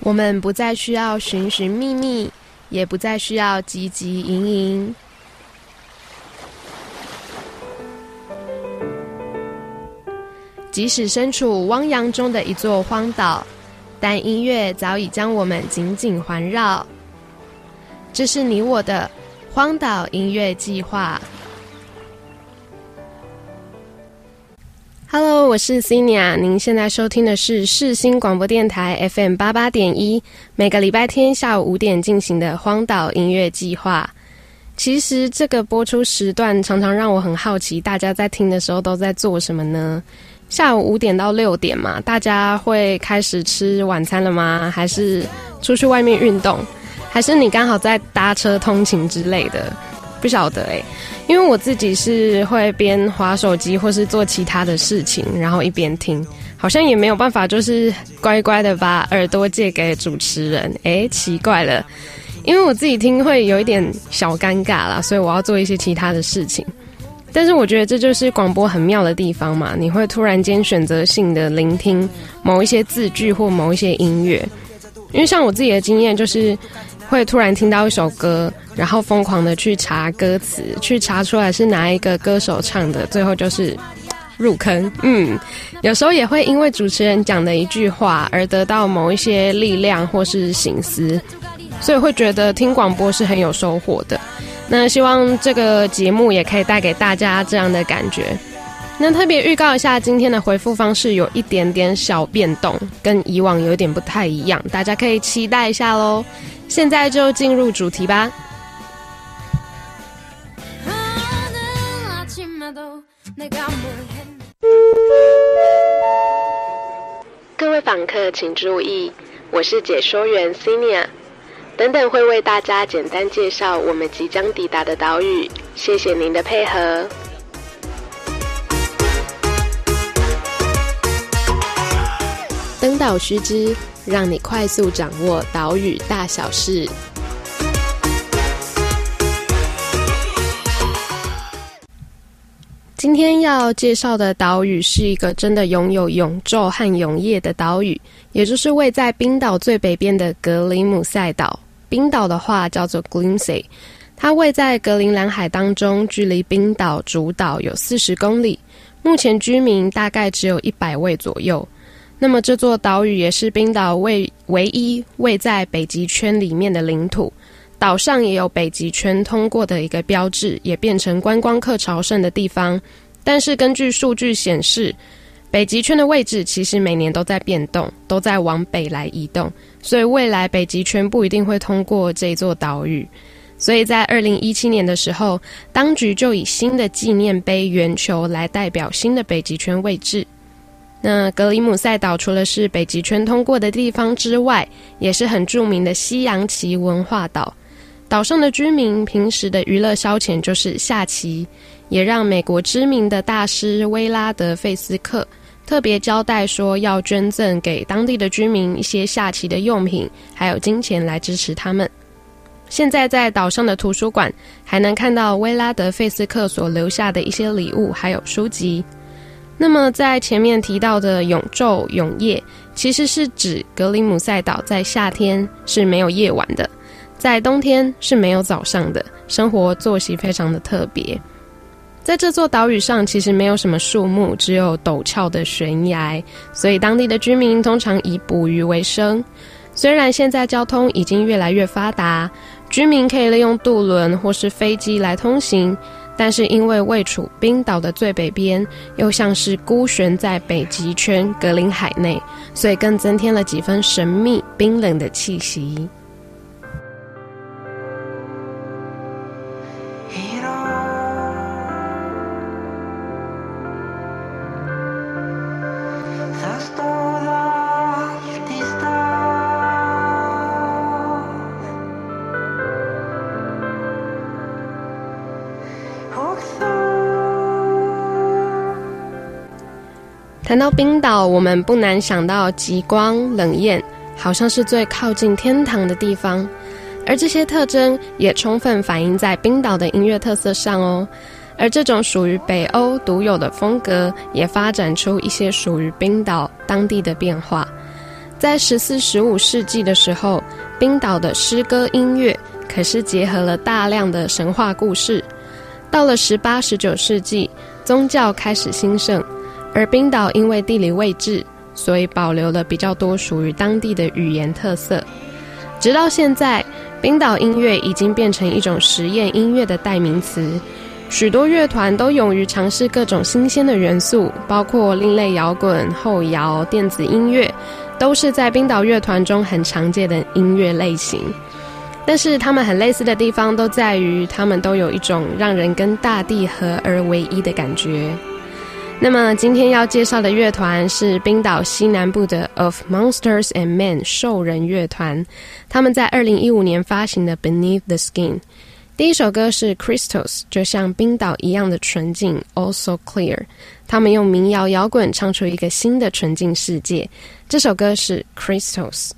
我们不再需要寻寻觅觅，也不再需要汲汲营营。即使身处汪洋中的一座荒岛，但音乐早已将我们紧紧环绕。这是你我的荒岛音乐计划。Hello，我是 c i n i a 您现在收听的是世新广播电台 FM 八八点一，每个礼拜天下午五点进行的荒岛音乐计划。其实这个播出时段常常让我很好奇，大家在听的时候都在做什么呢？下午五点到六点嘛，大家会开始吃晚餐了吗？还是出去外面运动？还是你刚好在搭车通勤之类的？不晓得哎。因为我自己是会边划手机或是做其他的事情，然后一边听，好像也没有办法，就是乖乖的把耳朵借给主持人。哎，奇怪了，因为我自己听会有一点小尴尬啦，所以我要做一些其他的事情。但是我觉得这就是广播很妙的地方嘛，你会突然间选择性的聆听某一些字句或某一些音乐，因为像我自己的经验就是。会突然听到一首歌，然后疯狂的去查歌词，去查出来是哪一个歌手唱的，最后就是入坑。嗯，有时候也会因为主持人讲的一句话而得到某一些力量或是醒思，所以会觉得听广播是很有收获的。那希望这个节目也可以带给大家这样的感觉。那特别预告一下，今天的回复方式有一点点小变动，跟以往有点不太一样，大家可以期待一下喽。现在就进入主题吧。各位访客请注意，我是解说员 Sinia，等等会为大家简单介绍我们即将抵达的岛屿。谢谢您的配合。登岛须知。让你快速掌握岛屿大小事。今天要介绍的岛屿是一个真的拥有永昼和永夜的岛屿，也就是位在冰岛最北边的格林姆塞岛。冰岛的话叫做 Glimsey，它位在格陵兰海当中，距离冰岛主岛有四十公里。目前居民大概只有一百位左右。那么这座岛屿也是冰岛位唯一位在北极圈里面的领土，岛上也有北极圈通过的一个标志，也变成观光客朝圣的地方。但是根据数据显示，北极圈的位置其实每年都在变动，都在往北来移动，所以未来北极圈不一定会通过这座岛屿。所以在二零一七年的时候，当局就以新的纪念碑圆球来代表新的北极圈位置。那格里姆塞岛除了是北极圈通过的地方之外，也是很著名的西洋棋文化岛。岛上的居民平时的娱乐消遣就是下棋，也让美国知名的大师威拉德费斯克特别交代说，要捐赠给当地的居民一些下棋的用品，还有金钱来支持他们。现在在岛上的图书馆还能看到威拉德费斯克所留下的一些礼物，还有书籍。那么，在前面提到的永昼永夜，其实是指格林姆塞岛在夏天是没有夜晚的，在冬天是没有早上的，生活作息非常的特别。在这座岛屿上，其实没有什么树木，只有陡峭的悬崖，所以当地的居民通常以捕鱼为生。虽然现在交通已经越来越发达，居民可以利用渡轮或是飞机来通行。但是因为位处冰岛的最北边，又像是孤悬在北极圈格林海内，所以更增添了几分神秘冰冷的气息。冰岛，我们不难想到极光、冷艳，好像是最靠近天堂的地方。而这些特征也充分反映在冰岛的音乐特色上哦。而这种属于北欧独有的风格，也发展出一些属于冰岛当地的变化。在十四、十五世纪的时候，冰岛的诗歌音乐可是结合了大量的神话故事。到了十八、十九世纪，宗教开始兴盛，而冰岛因为地理位置，所以保留了比较多属于当地的语言特色。直到现在，冰岛音乐已经变成一种实验音乐的代名词。许多乐团都勇于尝试各种新鲜的元素，包括另类摇滚、后摇、电子音乐，都是在冰岛乐团中很常见的音乐类型。但是，他们很类似的地方都在于，他们都有一种让人跟大地合而为一的感觉。那么今天要介绍的乐团是冰岛西南部的 of monsters and men 兽人乐团他们在二零一五年发行的 beneath the skin 第一首歌是 crystals 就像冰岛一样的纯净 also clear 他们用民谣摇滚唱出一个新的纯净世界。这首歌是 crystals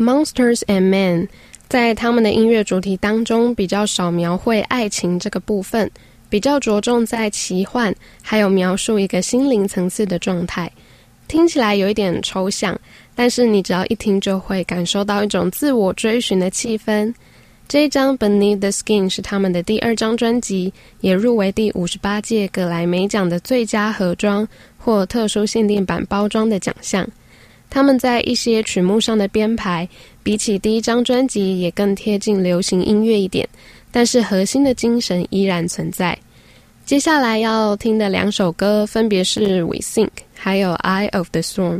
Monsters and Men，在他们的音乐主题当中比较少描绘爱情这个部分，比较着重在奇幻，还有描述一个心灵层次的状态。听起来有一点抽象，但是你只要一听就会感受到一种自我追寻的气氛。这一张《Beneath the Skin》是他们的第二张专辑，也入围第五十八届格莱美奖的最佳盒装或特殊限定版包装的奖项。他们在一些曲目上的编排，比起第一张专辑也更贴近流行音乐一点，但是核心的精神依然存在。接下来要听的两首歌分别是《We Think》还有《Eye of the Storm》，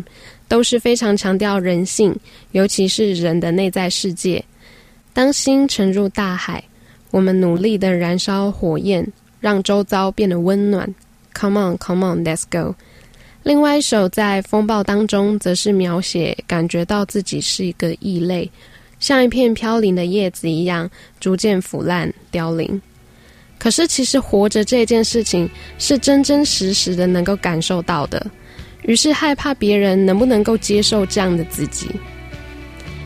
都是非常强调人性，尤其是人的内在世界。当心沉入大海，我们努力的燃烧火焰，让周遭变得温暖。Come on, come on, let's go。另外一首在风暴当中，则是描写感觉到自己是一个异类，像一片飘零的叶子一样，逐渐腐烂凋零。可是其实活着这件事情，是真真实实的能够感受到的。于是害怕别人能不能够接受这样的自己。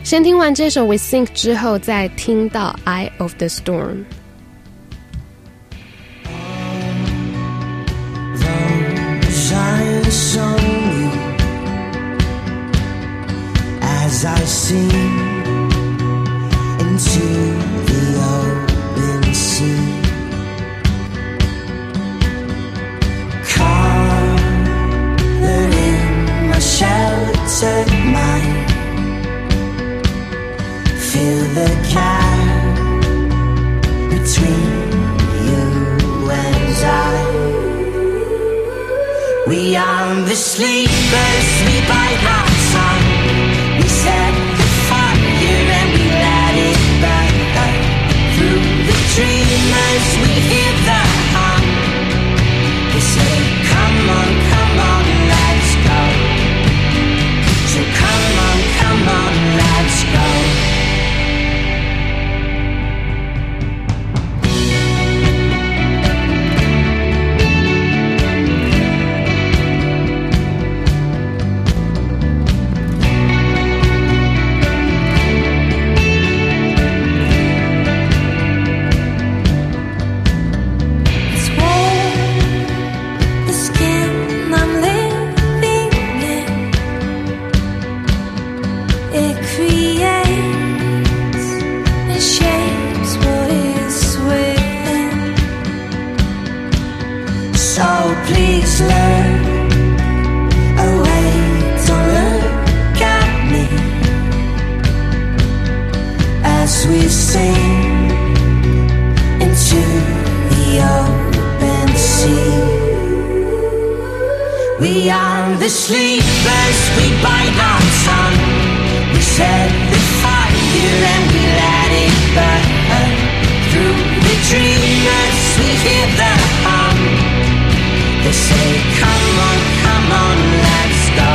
先听完这首《We Think》之后，再听到《Eye of the Storm》。I sing into the open sea, colored in my sheltered mind. Fill the gap between you and I. We are the sleepers, we bite our dreamers, we hear the. They say, come on, open sea. We are the sleepers, we bite our tongue. We set the fire and we let it burn. Through the dreamers, we hear the hum. They say, Come on, come on, let's go.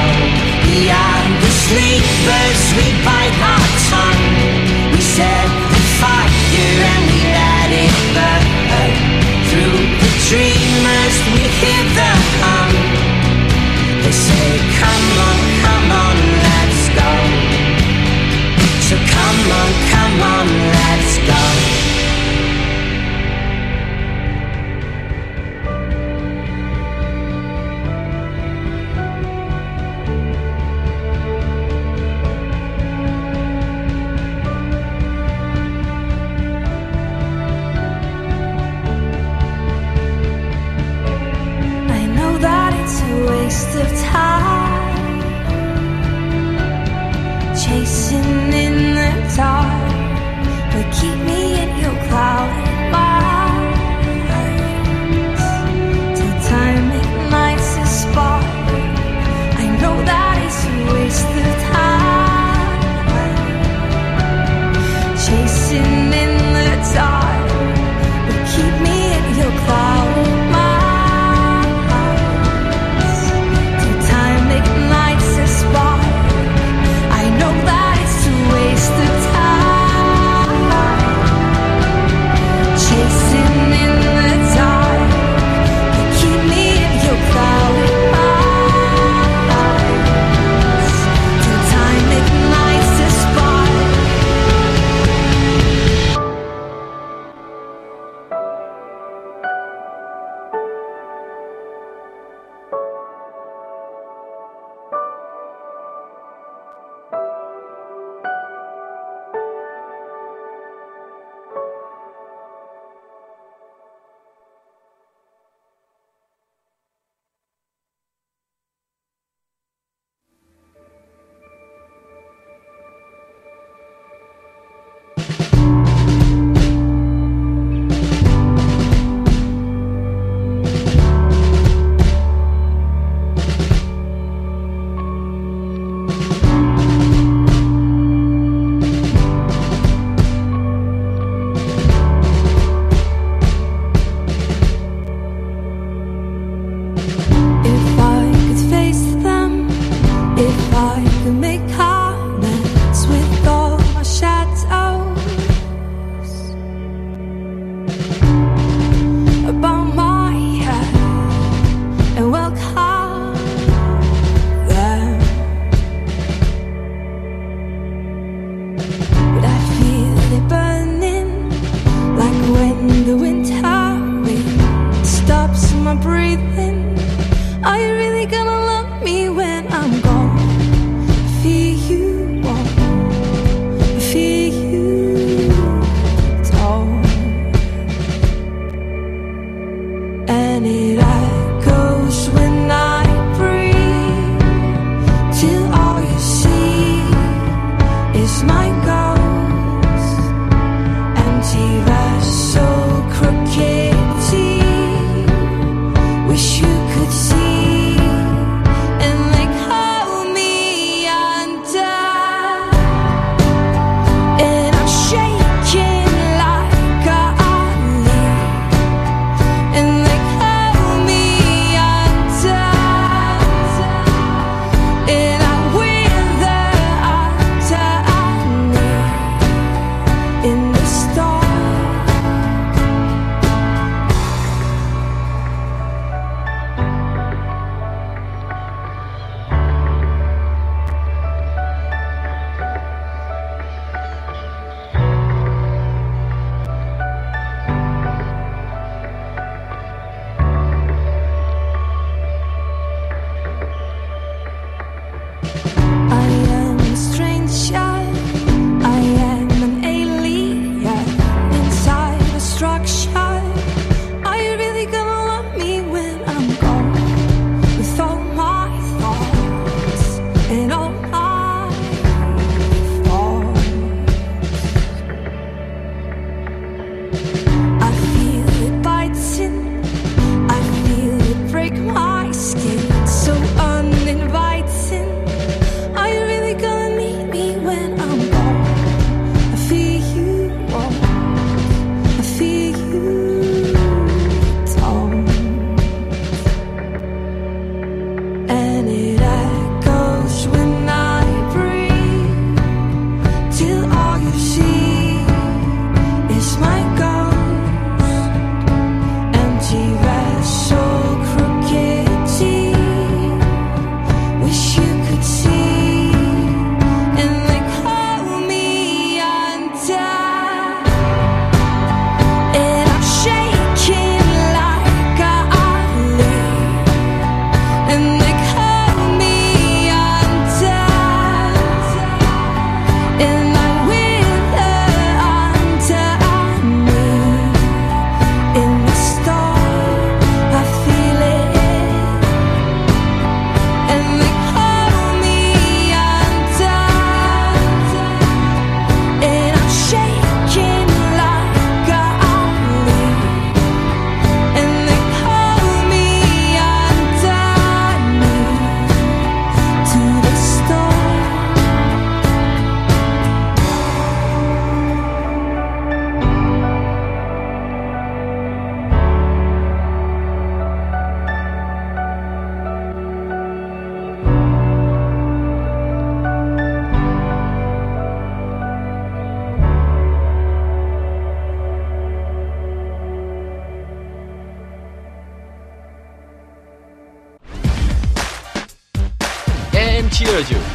We are the sleepers, we bite our tongue. We set the fire and we let it burn dreamers, we hit the high.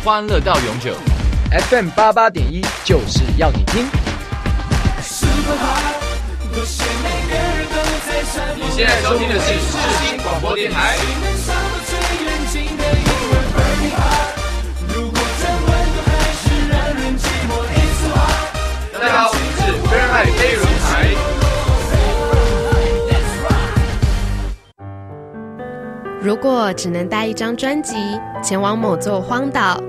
欢乐到永久。FM 八八点一就是要你听。你现在收听的是世新广播电台。大家好，我们是飞海飞轮台。如果只能带一张专辑前往某座荒岛，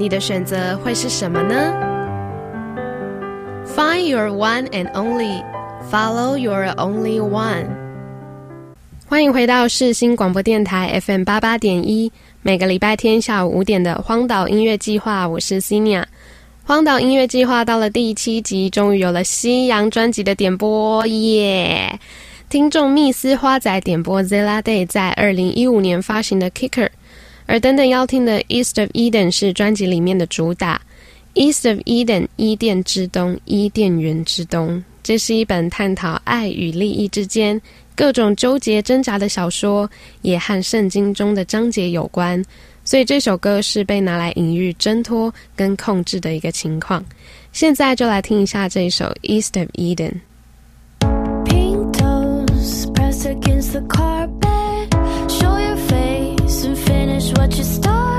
你的选择会是什么呢？Find your one and only, follow your only one。欢迎回到世新广播电台 FM 八八点一，每个礼拜天下午五点的荒岛音乐计划，我是 c i n i a 荒岛音乐计划到了第七集，终于有了西洋专辑的点播耶！听众密斯花仔点播 Zilla Day 在二零一五年发行的 Kicker，而等等要听的《East of Eden》是专辑里面的主打，《East of Eden》伊甸之东，伊甸园之东。这是一本探讨爱与利益之间各种纠结挣扎的小说，也和圣经中的章节有关。所以这首歌是被拿来隐喻挣脱跟控制的一个情况。现在就来听一下这一首《East of Eden》。Against the carpet. Show your face finish what you.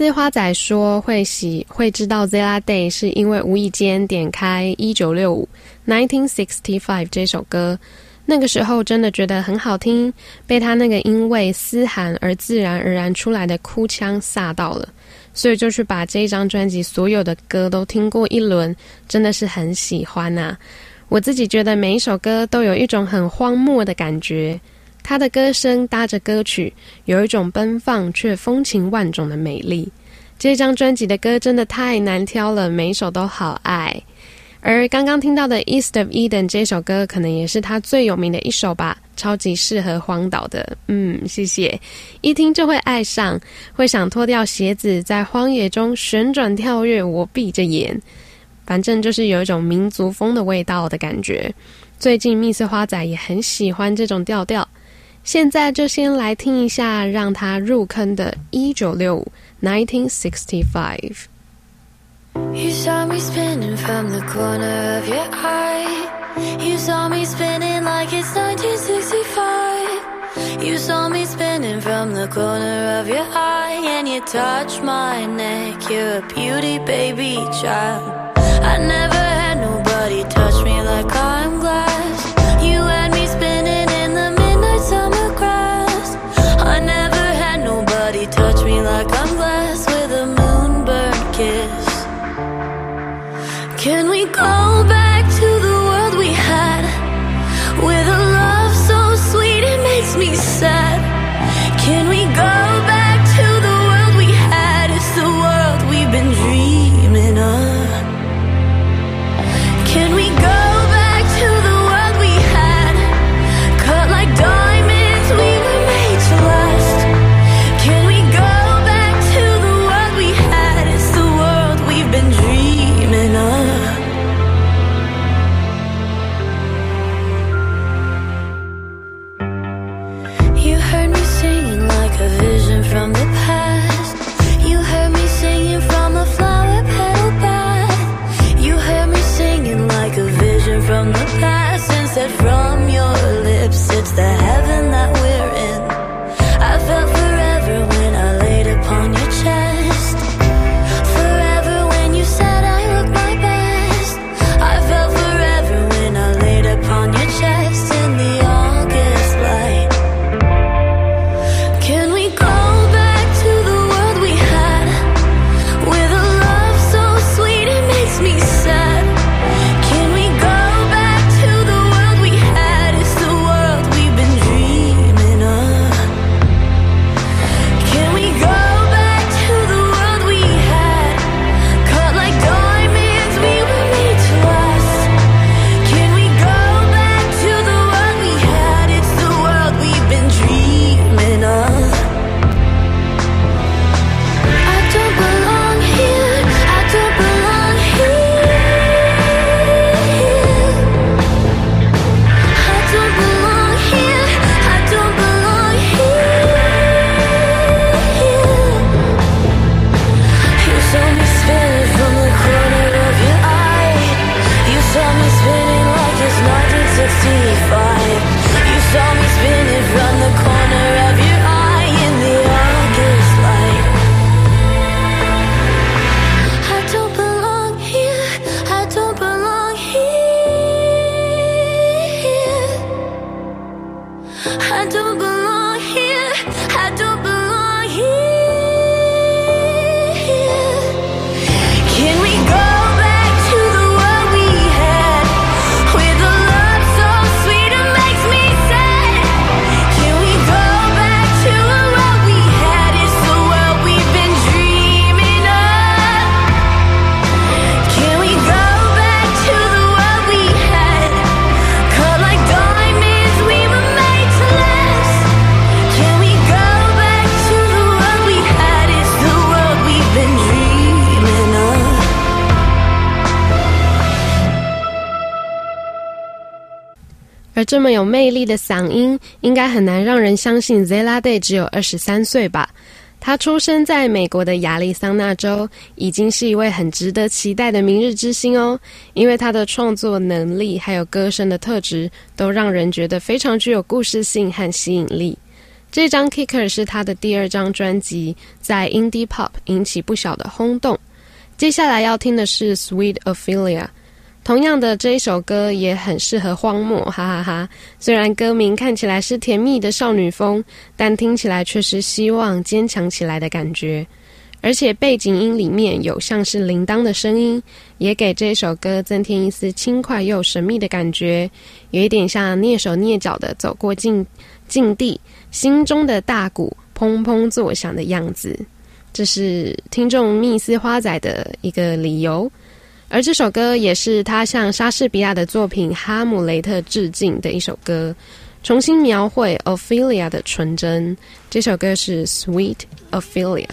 Z 花仔说会喜会知道 Zela Day 是因为无意间点开一九六五 （Nineteen Sixty Five） 这首歌，那个时候真的觉得很好听，被他那个因为嘶喊而自然而然出来的哭腔吓到了，所以就去把这一张专辑所有的歌都听过一轮，真的是很喜欢呐、我自己觉得每一首歌都有一种很荒漠的感觉，他的歌声搭着歌曲，有一种奔放却风情万种的美丽。这张专辑的歌真的太难挑了，每一首都好爱。而刚刚听到的《East of Eden》这首歌，可能也是他最有名的一首吧，超级适合荒岛的。嗯，谢谢，一听就会爱上，会想脱掉鞋子，在荒野中旋转跳跃。我闭着眼，反正就是有一种民族风的味道的感觉。最近密斯花仔也很喜欢这种调调。现在就先来听一下让他入坑的一九六五 （1965）。 You saw me spinning from the corner of your eye. You saw me spinning like it's 1965. You saw me spinning from the corner of your eye, and you touched my neck. You're a beauty, baby child. I never 这么有魅力的嗓音，应该很难让人相信 Zella Day 只有二十三岁吧？他出生在美国的亚利桑那州，已经是一位很值得期待的明日之星哦。因为他的创作能力还有歌声的特质，都让人觉得非常具有故事性和吸引力。这张 Kicker 是他的第二张专辑，在 Indie Pop 引起不小的轰动。接下来要听的是 Sweet Ophelia。同样的，这一首歌也很适合荒漠，哈哈哈虽然歌名看起来是甜蜜的少女风，但听起来却是希望坚强起来的感觉。而且背景音里面有像是铃铛的声音，也给这首歌增添一丝轻快又神秘的感觉，有一点像蹑手蹑脚的走过境境地，心中的大鼓砰砰作响的样子。这是听众密斯花仔的一个理由。而这首歌也是他向莎士比亚的作品《哈姆雷特》致敬的一首歌，重新描绘 Ophelia 的纯真。这首歌是《Sweet Ophelia》。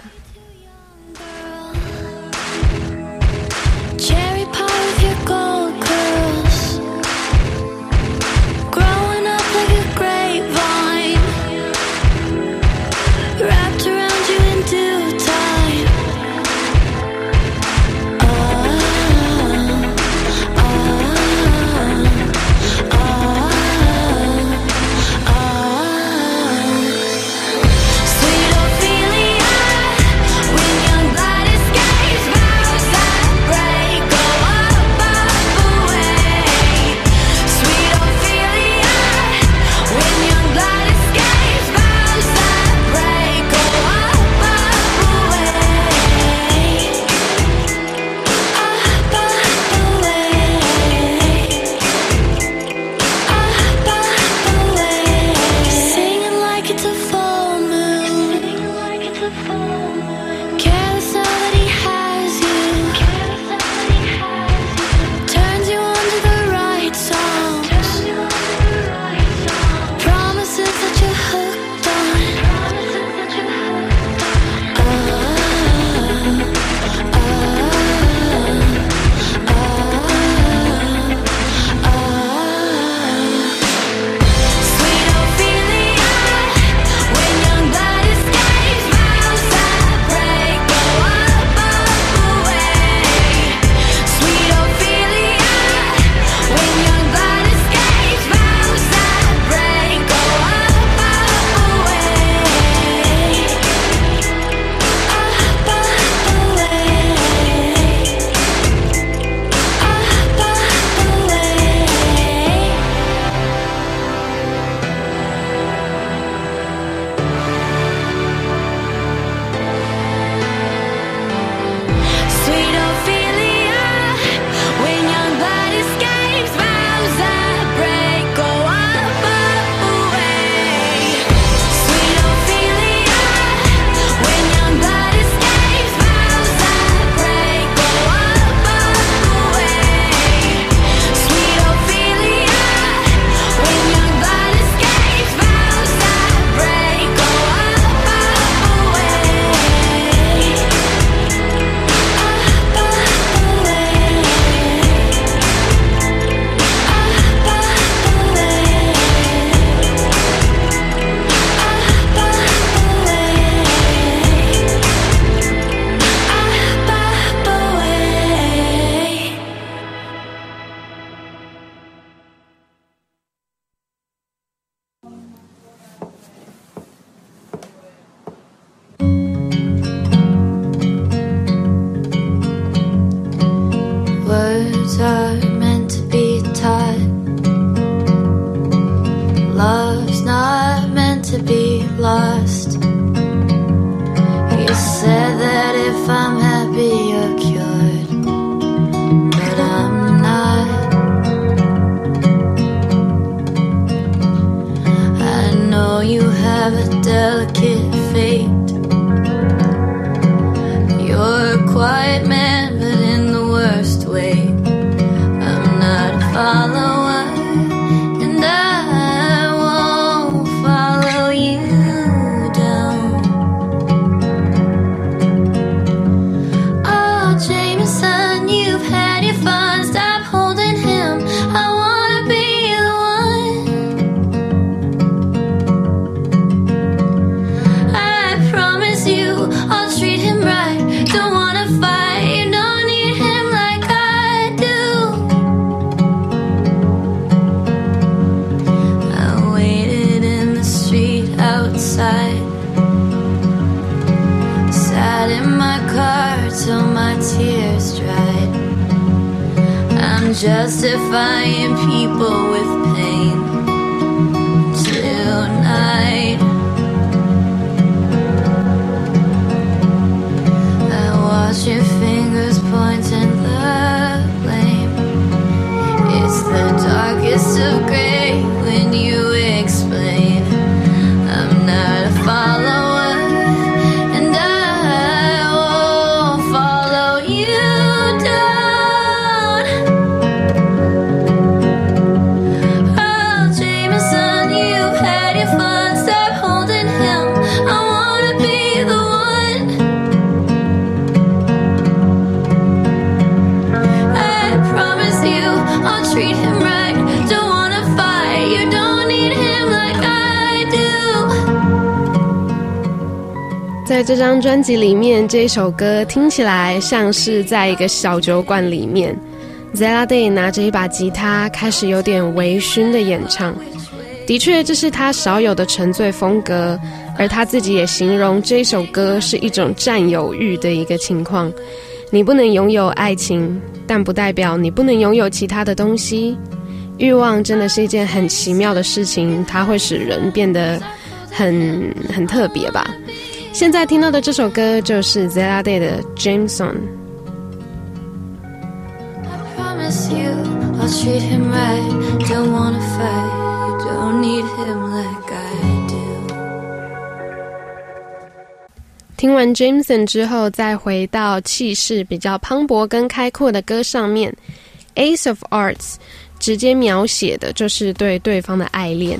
Justifying people 这张专辑里面，这一首歌听起来像是在一个小酒馆里面，Zella Day 拿着一把吉他，开始有点微醺的演唱。的确，这是他少有的沉醉风格，而他自己也形容这首歌是一种占有欲的一个情况。你不能拥有爱情，但不代表你不能拥有其他的东西。欲望真的是一件很奇妙的事情，它会使人变得很很特别吧。现在听到的这首歌就是 Zella Day 的 Jameson。听完 Jameson 之后，再回到气势比较磅礴跟开阔的歌上面，《Ace of Arts》直接描写的就是对对方的爱恋，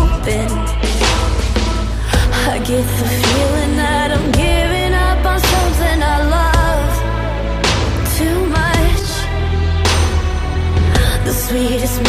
I get the feeling that I'm giving up on something I love too much. The sweetest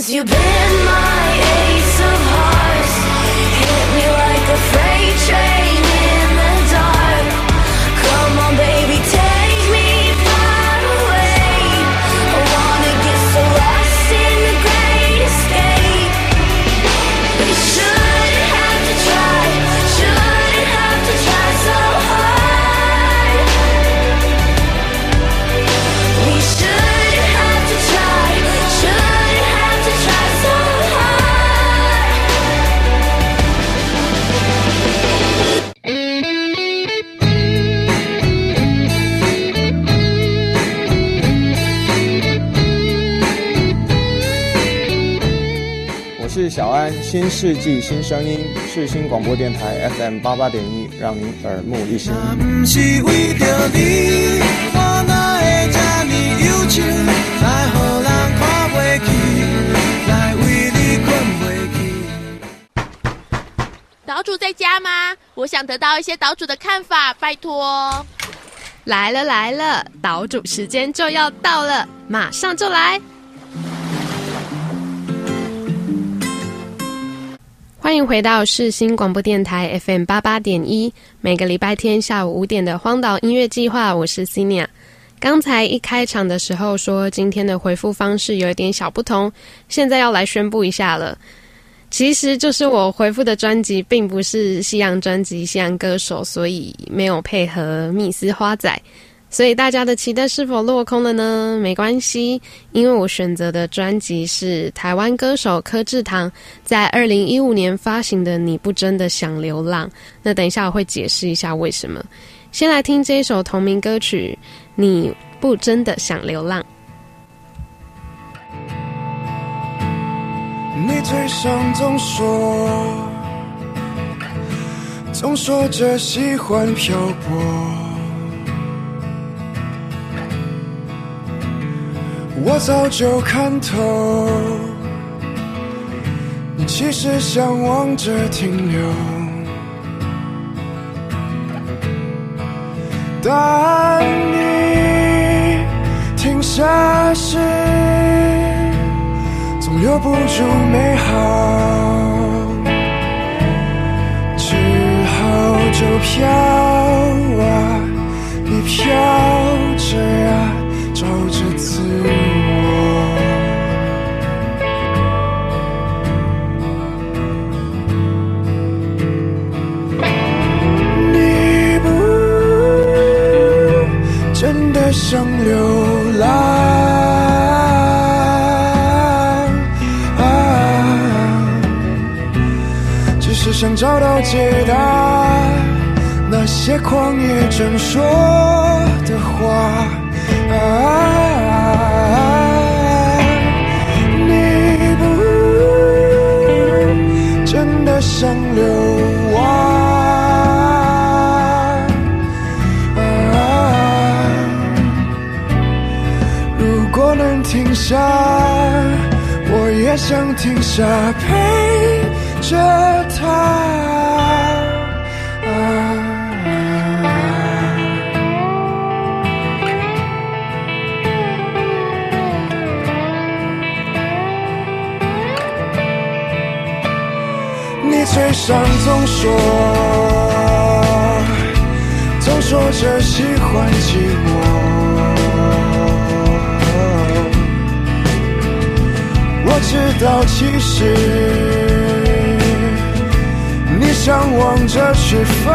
since you've been my ace 是小安，新世纪新声音，世新广播电台 FM 八八点一，让您耳目一新。岛主在家吗？我想得到一些岛主的看法，拜托。来了来了，岛主时间就要到了，马上就来。欢迎回到世新广播电台 FM 八八点一，每个礼拜天下午五点的荒岛音乐计划，我是 c i n i a 刚才一开场的时候说今天的回复方式有一点小不同，现在要来宣布一下了。其实就是我回复的专辑并不是西洋专辑、西洋歌手，所以没有配合密斯花仔。所以大家的期待是否落空了呢？没关系，因为我选择的专辑是台湾歌手柯志堂在二零一五年发行的《你不真的想流浪》。那等一下我会解释一下为什么。先来听这一首同名歌曲《你不真的想流浪》。你嘴上总说，总说着喜欢漂泊。我早就看透，你其实向往着停留，但你停下时。总留不住美好，只好就飘啊，你飘着呀，找着自想流浪？只是想找到解答，那些旷野正说的话。啊，下，我也想停下陪着他。你嘴上总说，总说着喜欢寂寞。直到，其实你向往着去飞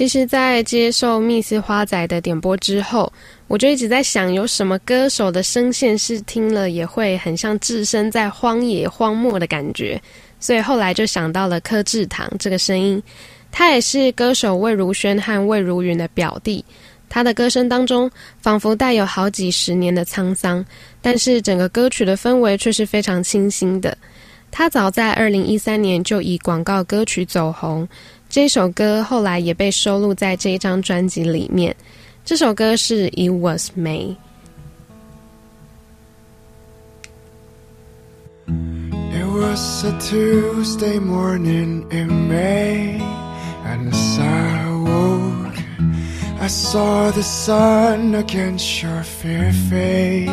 其实，在接受密斯花仔的点播之后，我就一直在想，有什么歌手的声线是听了也会很像置身在荒野荒漠的感觉，所以后来就想到了柯志堂这个声音。他也是歌手魏如萱和魏如云的表弟，他的歌声当中仿佛带有好几十年的沧桑，但是整个歌曲的氛围却是非常清新的。他早在二零一三年就以广告歌曲走红。这首歌后来也被收录在这一张专辑里面。这首歌是《It Was May》。 It was a Tuesday morning in May, and as I awoke, I saw the sun against your fair face.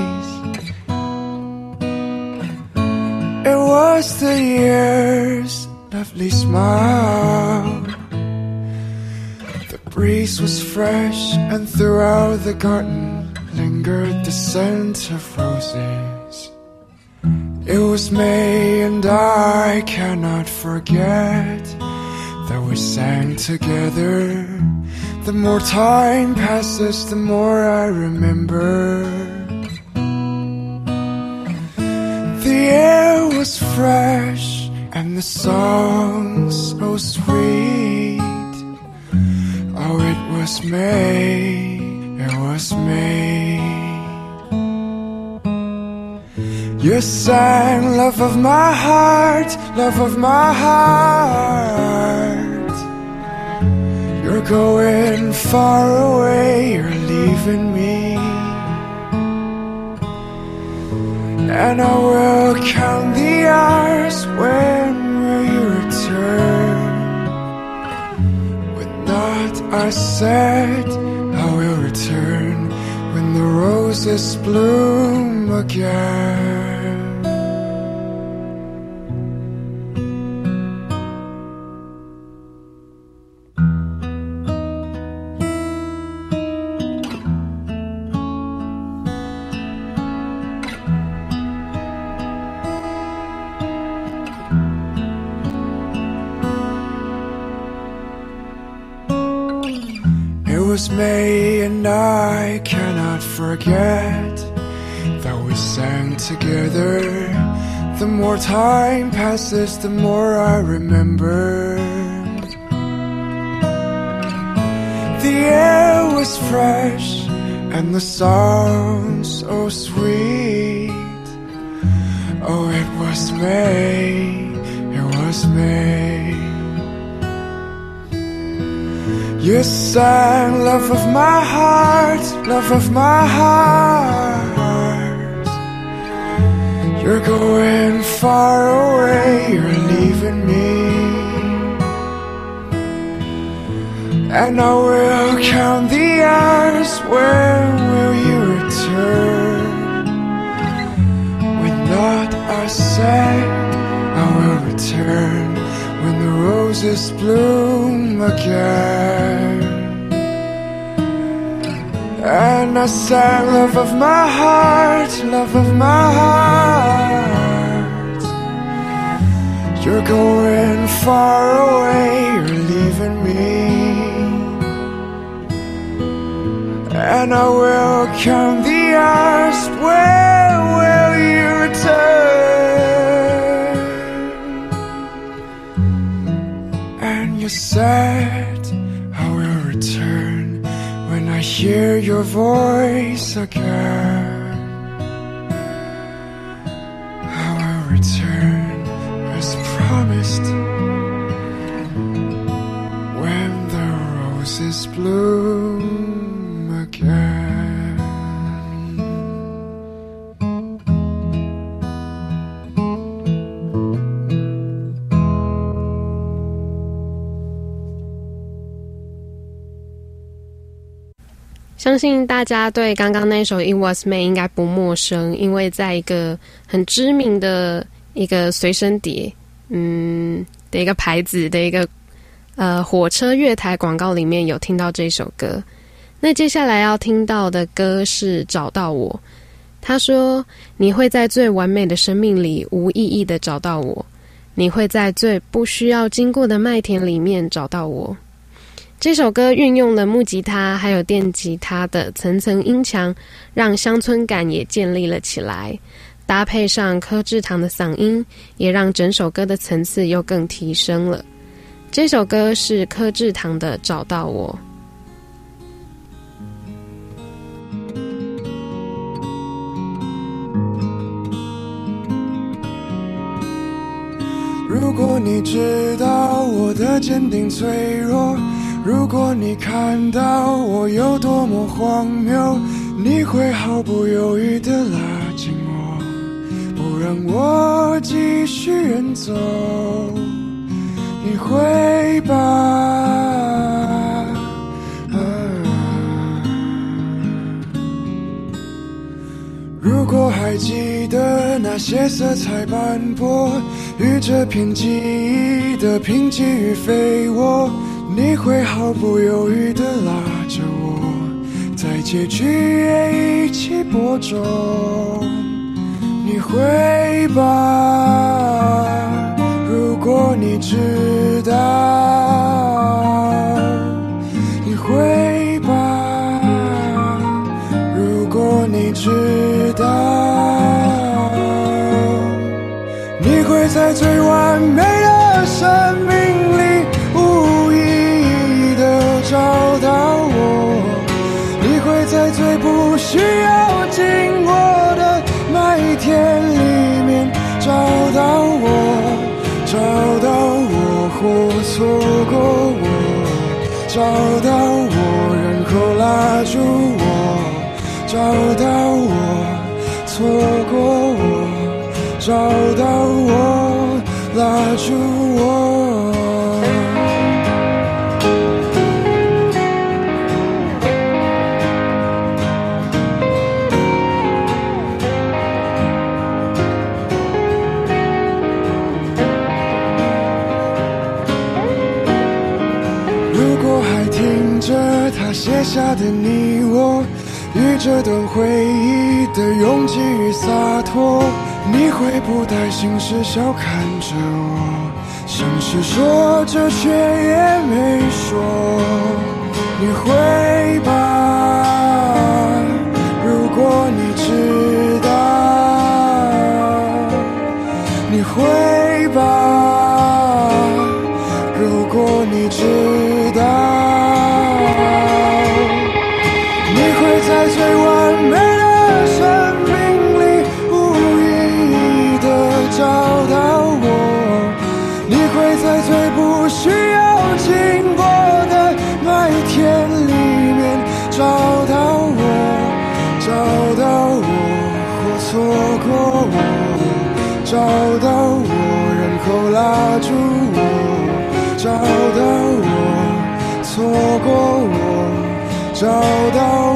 It was the year's lovely smile. The breeze was fresh, and throughout the garden lingered the scent of roses. It was May, and I cannot forget that we sang together. The more time passes, the more I remember. The air was fresh, and the song so sweet. Oh, it was May, it was May. You sang love of my heart, love of my heart. You're going far away, you're leaving me. And I will count the hours when will you return? When not, I said I will return when the roses bloom again. May, and I cannot forget that we sang together. The more time passes, the more I remember. The air was fresh, and the song so sweet. Oh, it was May, it was May. You sang love of my heart, love of my heart. You're going far away, you're leaving me. And I will count the hours, when will you return? With not a cent, I will return roses bloom again. And I sang love of my heart, love of my heart. You're going far away, you're leaving me. And I will count the hours, when will you return? You said I will return when I hear your voice again. 相信大家对刚刚那首《It Was Me》应该不陌生，因为在一个很知名的一个随身碟，嗯的一个牌子的一个呃火车月台广告里面有听到这首歌。那接下来要听到的歌是《找到我》。他说：“你会在最完美的生命里无意义的找到我，你会在最不需要经过的麦田里面找到我。”这首歌运用了木吉他还有电吉他的层层音墙，让乡村感也建立了起来。搭配上柯志堂的嗓音，也让整首歌的层次又更提升了。这首歌是柯志堂的《找到我》。如果你知道我的坚定脆弱，如果你看到我有多么荒谬，你会毫不犹豫地拉紧我，不让我继续远走。你会把。如果还记得那些色彩斑驳与这片记忆的贫瘠与肥沃，你会毫不犹豫地拉着我，在结局也一起播种。你会吧，如果你知道，你会吧。如果你知道，你会在最完美的生命找到我然后拉住我。找到我，错过我，找到我，拉住我。下的你我。与这段回忆的拥挤与洒脱，你会不带心事笑看着我，像是说着却也没说。你会吧，如果你知道，你会吧，找到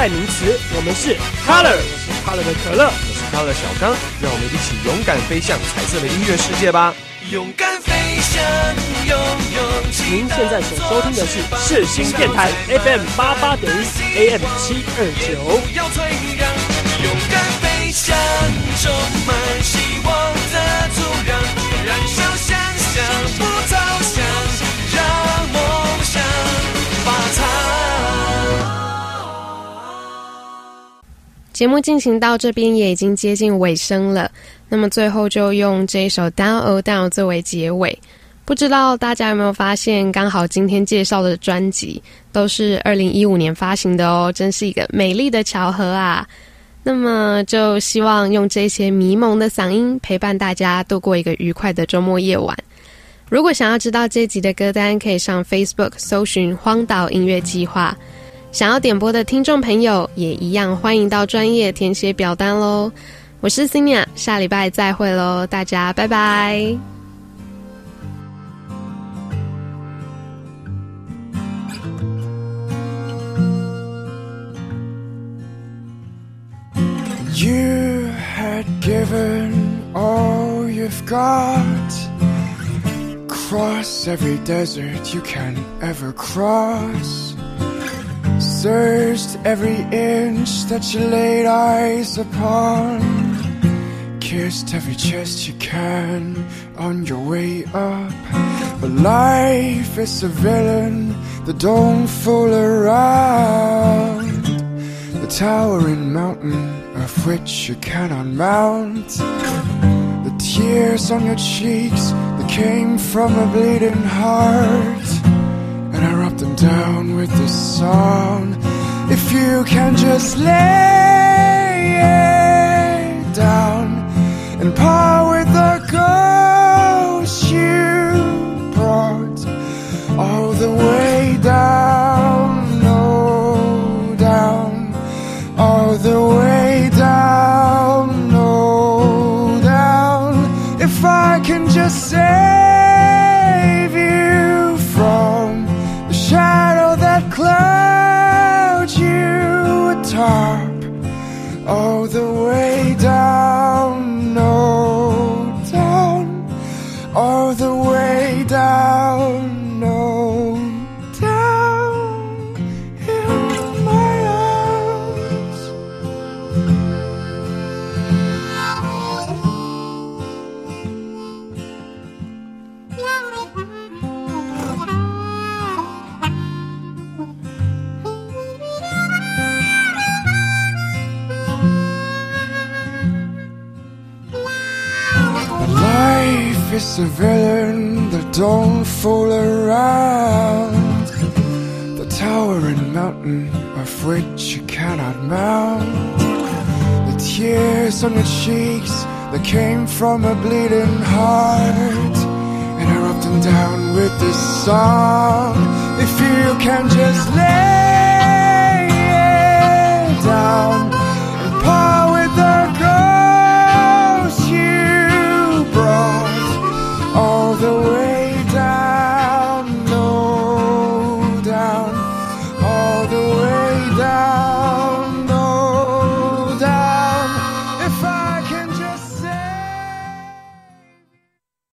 代名词，我们是 Color，我是 Color 的可乐。我是 Color 小刚，让我们一起勇敢飞向彩色的音乐世界吧！勇敢飞翔，勇勇气您现在所收听的是世新电台 FM 八八点一 AM 七二九。勇敢飞翔，充满节目进行到这边也已经接近尾声了，那么最后就用这一首《Down Oh Down》作为结尾。不知道大家有没有发现，刚好今天介绍的专辑都是二零一五年发行的哦，真是一个美丽的巧合啊！那么就希望用这些迷蒙的嗓音陪伴大家度过一个愉快的周末夜晚。如果想要知道这集的歌单，可以上 Facebook 搜寻“荒岛音乐计划”。想要点播的听众朋友也一样，欢迎到专业填写表单喽。我是 c i n a 下礼拜再会喽，大家拜拜。You had given all you've got. Cross every desert you can ever cross. Searched every inch that you laid eyes upon. Kissed every chest you can on your way up. But life is a villain that don't fool around. The towering mountain of which you cannot mount. The tears on your cheeks that came from a bleeding heart. And I rub them down with this song. If you can just lay down and part with the ghost on your cheeks that came from a bleeding heart. And I rubbed them down with this song. If you can just let